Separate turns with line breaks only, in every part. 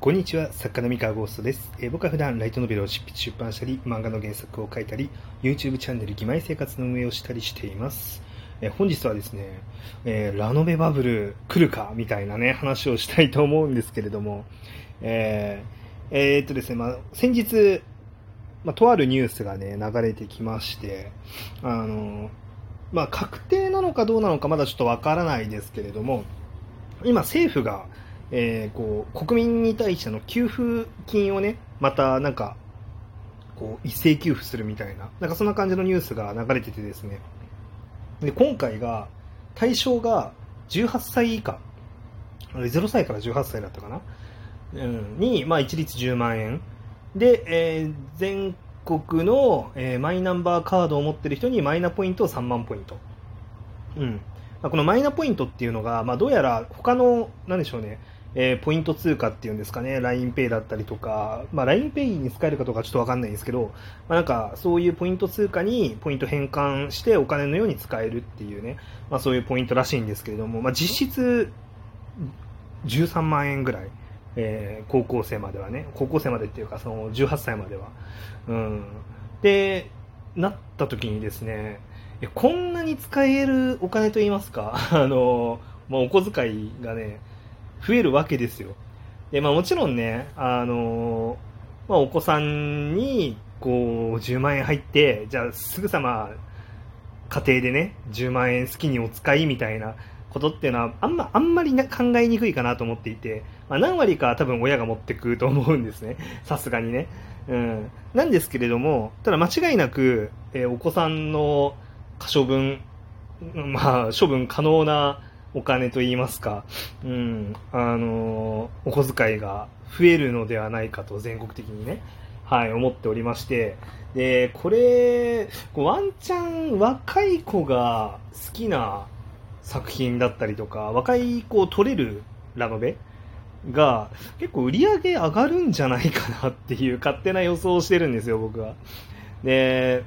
こんにちは、作家の三河ゴーストです。えー僕は普段ライトノベルを執筆出版したり、漫画の原作を書いたり、YouTube チャンネル、義妹生活の運営をしたりしています。えー本日はですね、えーラノベバブル来るかみたいなね、話をしたいと思うんですけれども、ええーっとですね、まあ、先日、まあ、とあるニュースがね、流れてきまして、あの、まあ、確定なのかどうなのかまだちょっとわからないですけれども、今政府が、えーこう国民に対しての給付金をねまたなんかこう一斉給付するみたいななんかそんな感じのニュースが流れててですね。で今回が対象が18歳以下。0歳から18歳だったかな、うん、に、まあ、一律10万円。で、えー全国の、えーマイナンバーカードを持ってる人にマイナポイントを3万ポイント。うん。まあこのマイナポイントっていうのが、まあ、どうやら他の、なんでしょうね、えーポイント通貨っていうんですかね、LINEPay だったりとか、まあ、LINEPay に使えるかどうかちょっとわかんないんですけど、まあ、なんかそういうポイント通貨にポイント変換してお金のように使えるっていうね、まあ、そういうポイントらしいんですけれども、まあ、実質13万円ぐらい。えー高校生まではね、高校生までっていうか、その18歳までは。うん。で、なった時にですね、こんなに使えるお金といいますか、あの、まあ、お小遣いがね、増えるわけですよ。で、まあもちろんね、あの、まあお子さんに、こう、10万円入って、じゃあすぐさま、家庭でね、10万円好きにお使いみたいなことっていうのは、あんま、あんまりな考えにくいかなと思っていて、まあ何割か多分親が持ってくと思うんですね。さすがにね。うん。なんですけれども、ただ間違いなく、えーお子さんの可処分、まあ、処分可能なお金といいますか、うん、あのお小遣いが増えるのではないかと全国的にね、はい、思っておりまして、で、これ、ワンチャン若い子が好きな作品だったりとか、若い子を取れるラノベが結構売り上げ上がるんじゃないかなっていう勝手な予想をしてるんですよ、僕は。で、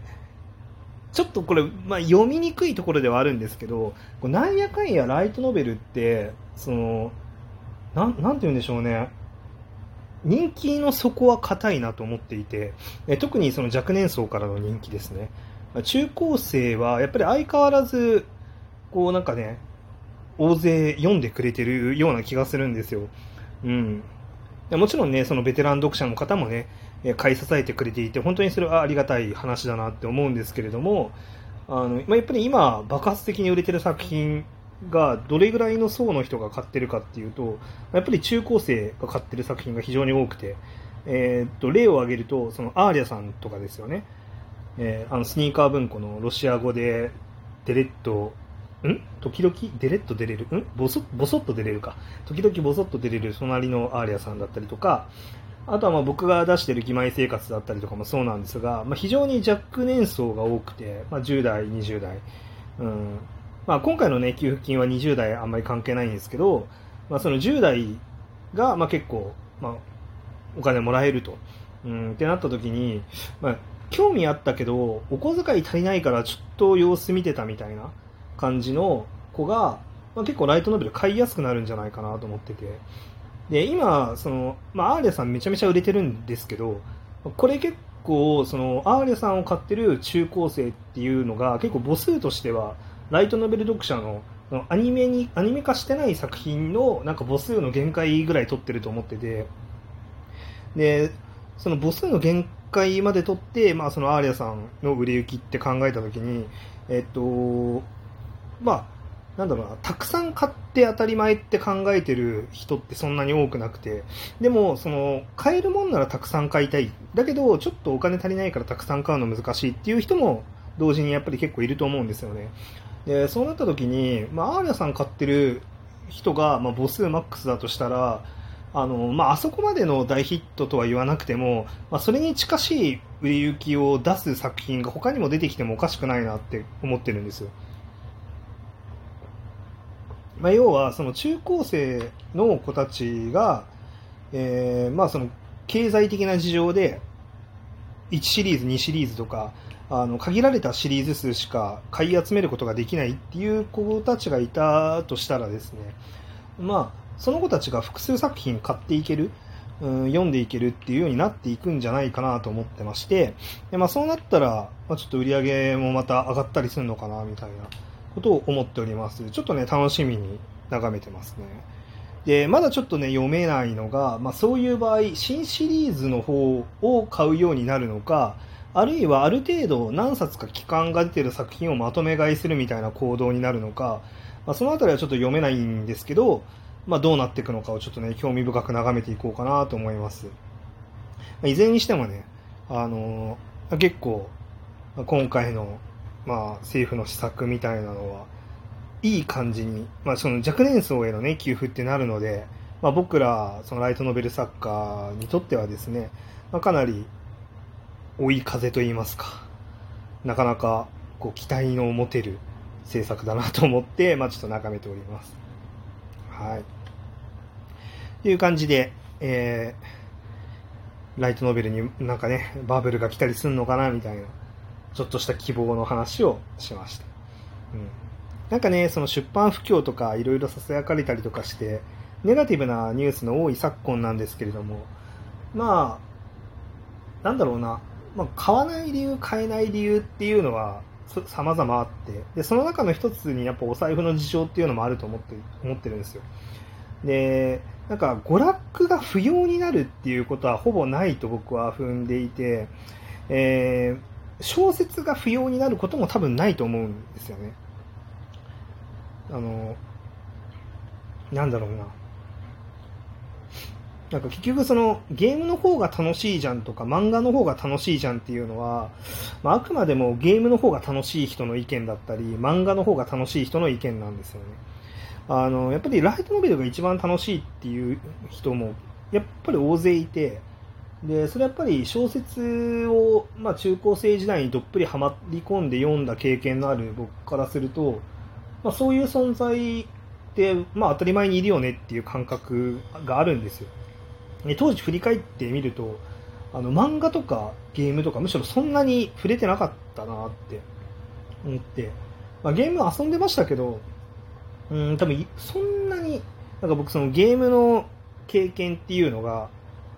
ちょっとこれ、まあ、読みにくいところではあるんですけど、こうなんやかんやライトノベルって、その、なん、なんて言うんでしょうね。人気の底は硬いなと思っていて、え特にその若年層からの人気ですね。中高生はやっぱり相変わらず、こうなんかね、大勢読んでくれてるような気がするんですよ。うん。もちろんね、そのベテラン読者の方もね、買い支えてくれていて、本当にそれはありがたい話だなって思うんですけれども、あのまあ、やっぱり今、爆発的に売れてる作品がどれぐらいの層の人が買ってるかっていうと、やっぱり中高生が買ってる作品が非常に多くて、えーと例を挙げると、そのアーリャさんとかですよね、えーあのスニーカー文庫のロシア語でデレッと、ん？時々？デレッと出れる？ん？ボソボソッと出れるか。時々ボソッと出れる隣のアーリャさんだったりとか、あとはまあ僕が出してる義妹生活だったりとかもそうなんですが、まあ、非常に若年層が多くて、まあ、10代、20代。うんまあ、今回の、ね、給付金は20代あんまり関係ないんですけど、まあ、その10代がまあ結構、まあ、お金もらえると。うん、ってなった時に、まあ、興味あったけど、お小遣い足りないからちょっと様子見てたみたいな感じの子が、まあ、結構ライトノベル買いやすくなるんじゃないかなと思ってて。で、今、その、まあ、アーリャさんめちゃめちゃ売れてるんですけど、これ結構、その、アーリャさんを買ってる中高生っていうのが、結構母数としては、ライトノベル読者の、アニメに、アニメ化してない作品の、なんか母数の限界ぐらい取ってると思ってて、で、その母数の限界まで取って、まあ、そのアーリャさんの売れ行きって考えたときに、えっと、まあ、なんだろうな、たくさん買って当たり前って考えてる人ってそんなに多くなくて、でも、その、買えるもんならたくさん買いたい。だけど、ちょっとお金足りないからたくさん買うの難しいっていう人も、同時にやっぱり結構いると思うんですよね。で、そうなった時に、まあ、アーリャさん買ってる人が、まあ、母数マックスだとしたら、あの、まあ、あそこまでの大ヒットとは言わなくても、まあ、それに近しい売れ行きを出す作品が他にも出てきてもおかしくないなって思ってるんですよ。まあ、要は、その中高生の子たちが、えーまあ、その経済的な事情で、1シリーズ、2シリーズとか、あの限られたシリーズ数しか買い集めることができないっていう子たちがいたとしたらですね、まあ、その子たちが複数作品買っていける、うん、読んでいけるっていうようになっていくんじゃないかなと思ってましてで、まあ、そうなったら、まあ、ちょっと売り上げもまた上がったりするのかなみたいな。ことを思っております。ちょっとね楽しみに眺めてますね。でまだちょっとね読めないのが、まあ、そういう場合新シリーズの方を買うようになるのかあるいはある程度何冊か期間が出てる作品をまとめ買いするみたいな行動になるのか、まあ、そのあたりはちょっと読めないんですけど、まあ、どうなっていくのかをちょっとね興味深く眺めていこうかなと思います、ま、いずれにしてもね、あのー、結構今回の、まあ、政府の施策みたいなのはいい感じに、まあ、その若年層への、ね、給付ってなるので、まあ、僕らそのライトノベル作家にとってはですね、まあ、かなり追い風といいますかなかなかこう期待の持てる制作だなと思って、まあ、ちょっと眺めております。はい。という感じで、えー、ライトノベルになんかね、バブルが来たりすんのかなみたいな、ちょっとした希望の話をしました。うん。なんかね、その出版不況とかいろいろ囁かれたりとかして、ネガティブなニュースの多い昨今なんですけれども、まあ、なんだろうな、まあ、買わない理由、買えない理由っていうのは様々あって、で、その中の一つにやっぱお財布の事情っていうのもあると思って思ってるんですよ。で、なんか娯楽が不要になるっていうことはほぼないと僕は踏んでいて、えー、小説が不要になることも多分ないと思うんですよね。あの、なんだろうな。なんか結局そのゲームの方が楽しいじゃんとか漫画の方が楽しいじゃんっていうのは、まあ、あくまでもゲームの方が楽しい人の意見だったり漫画の方が楽しい人の意見なんですよねあのやっぱりライトノベルが一番楽しいっていう人もやっぱり大勢いてでそれやっぱり小説を、まあ、中高生時代にどっぷりはまり込んで読んだ経験のある僕からすると、まあ、そういう存在って、まあ、当たり前にいるよねっていう感覚があるんですよ。当時振り返ってみるとあの漫画とかゲームとかむしろそんなに触れてなかったなって思って、まあ、ゲーム遊んでましたけどうん多分そんなになんか僕そのゲームの経験っていうのが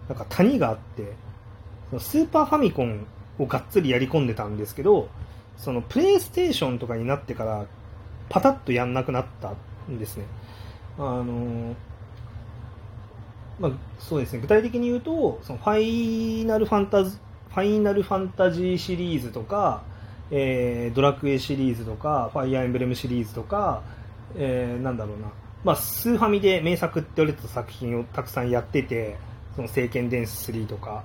なんか谷があってそのスーパーファミコンをがっつりやり込んでたんですけどそのプレイステーションとかになってからパタッとやんなくなったんですね。あのまあ、そうですね。具体的に言うとそのファイナルファンタズファイナルファンタジーシリーズとか、えー、ドラクエシリーズとかファイアーエンブレムシリーズとか、えー、なんだろうな、まあ、スーファミで名作って言われた作品をたくさんやっててその聖剣伝説3とか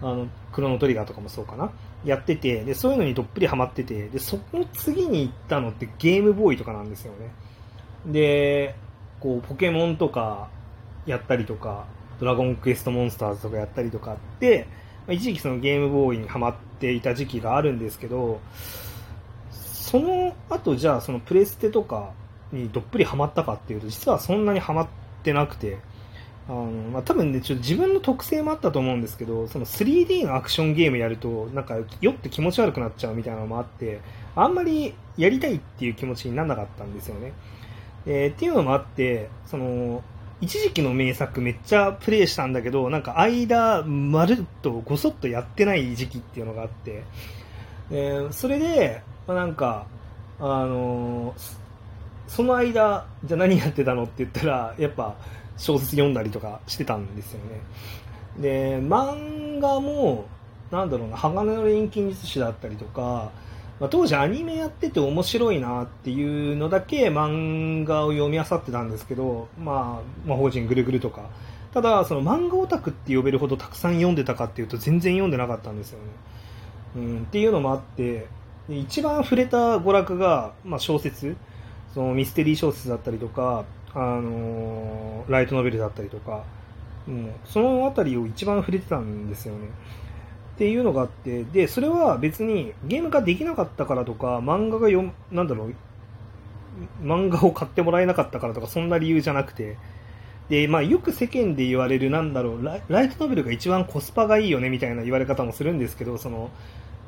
あのクロノトリガーとかもそうかな。やっててでそういうのにどっぷりハマっててでその次に行ったのってゲームボーイとかなんですよね。でこうポケモンとかやったりとか、ドラゴンクエストモンスターズとかやったりとかって、ま、一時期そのゲームボーイにハマっていた時期があるんですけど、その後じゃあそのプレステとかにどっぷりハマったかっていうと、実はそんなにハマってなくて、あのまあ、多分ね、ちょっと自分の特性もあったと思うんですけど、その 3D のアクションゲームやると、なんか酔って気持ち悪くなっちゃうみたいなのもあって、あんまりやりたいっていう気持ちにならなかったんですよね。えー、っていうのもあって、その、一時期の名作めっちゃプレイしたんだけど、なんか間、まるっとごそっとやってない時期っていうのがあって、えー、それで、まあ、なんか、あのー、その間、じゃあ何やってたのって言ったら、やっぱ小説読んだりとかしてたんですよね。で、漫画も、なんだろうな、鋼の錬金術師だったりとか、まあ、当時アニメやってて面白いなっていうのだけ漫画を読み漁ってたんですけど、まあ、魔法陣ぐるぐるとか。ただ、その漫画オタクって呼べるほどたくさん読んでたかっていうと全然読んでなかったんですよね。うん、っていうのもあって、一番触れた娯楽が、まあ、小説、そのミステリー小説だったりとか、あの、ライトノベルだったりとか、うん、そのあたりを一番触れてたんですよね。っていうのがあって、で、それは別にゲームができなかったからとか、漫画が読なんだろう、漫画を買ってもらえなかったからとか、そんな理由じゃなくて、で、まあ、よく世間で言われる、なんだろうラ、ライトノベルが一番コスパがいいよねみたいな言われ方もするんですけど、その、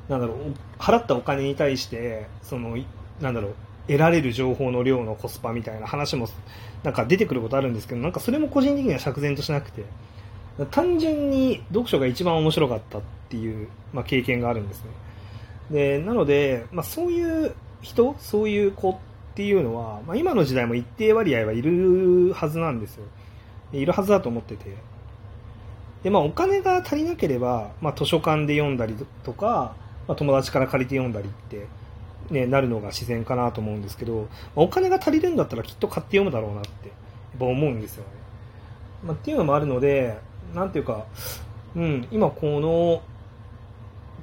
なんだろう、払ったお金に対して、その、なんだろう、得られる情報の量のコスパみたいな話も、なんか出てくることあるんですけど、なんかそれも個人的には釈然としなくて、単純に読書が一番面白かったっていう、まあ、経験があるんですね。で、なので、まあ、そういう人、そういう子っていうのは、まあ、今の時代も一定割合はいるはずなんですよ。いるはずだと思ってて。で、まあ、お金が足りなければ、まあ、図書館で読んだりとか、まあ、友達から借りて読んだりって、ね、なるのが自然かなと思うんですけど、お金が足りるんだったらきっと買って読むだろうなって、やっぱ思うんですよね。まあ、っていうのもあるので、なんていうか、うん、今この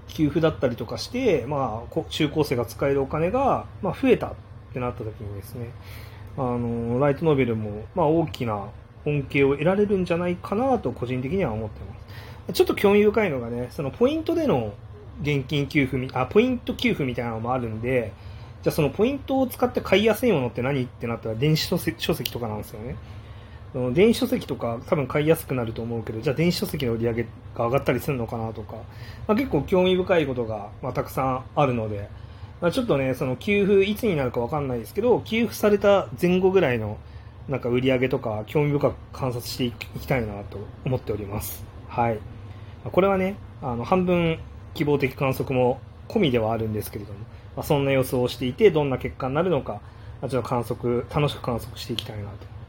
給付だったりとかして、まあ、中高生が使えるお金が、まあ、増えたってなった時にですね、あの、ライトノベルも、まあ、大きな恩恵を得られるんじゃないかなと個人的には思ってます。ちょっと興味深いのがね、そのポイントでの現金給付みあ、ポイント給付みたいなのもあるんで、じゃあそのポイントを使って買いやすいものって何ってなったら電子書籍とかなんですよね。電子書籍とか多分買いやすくなると思うけど、じゃあ電子書籍の売り上げが上がったりするのかなとか、まあ、結構興味深いことが、まあ、たくさんあるので、まあ、ちょっとね、その給付いつになるかわかんないですけど、給付された前後ぐらいのなんか売り上げとか興味深く観察していきたいなと思っております。はい。これはね、あの、半分希望的観測も込みではあるんですけれども、まあ、そんな予想をしていて、どんな結果になるのか、まあ、ちょっと観測、楽しく観測していきたいなと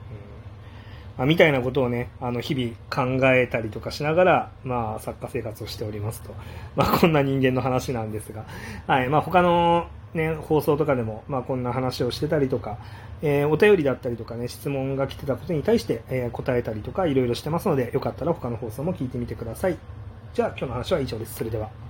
まあ、みたいなことをね、あの、日々考えたりとかしながら、まあ、作家生活をしておりますと。まあ、こんな人間の話なんですが、はい、まあ、他のね、放送とかでも、まあ、こんな話をしてたりとか、えー、お便りだったりとかね、質問が来てたことに対して、えー、答えたりとか、いろいろしてますので、よかったら他の放送も聞いてみてください。じゃあ、今日の話は以上です。それでは。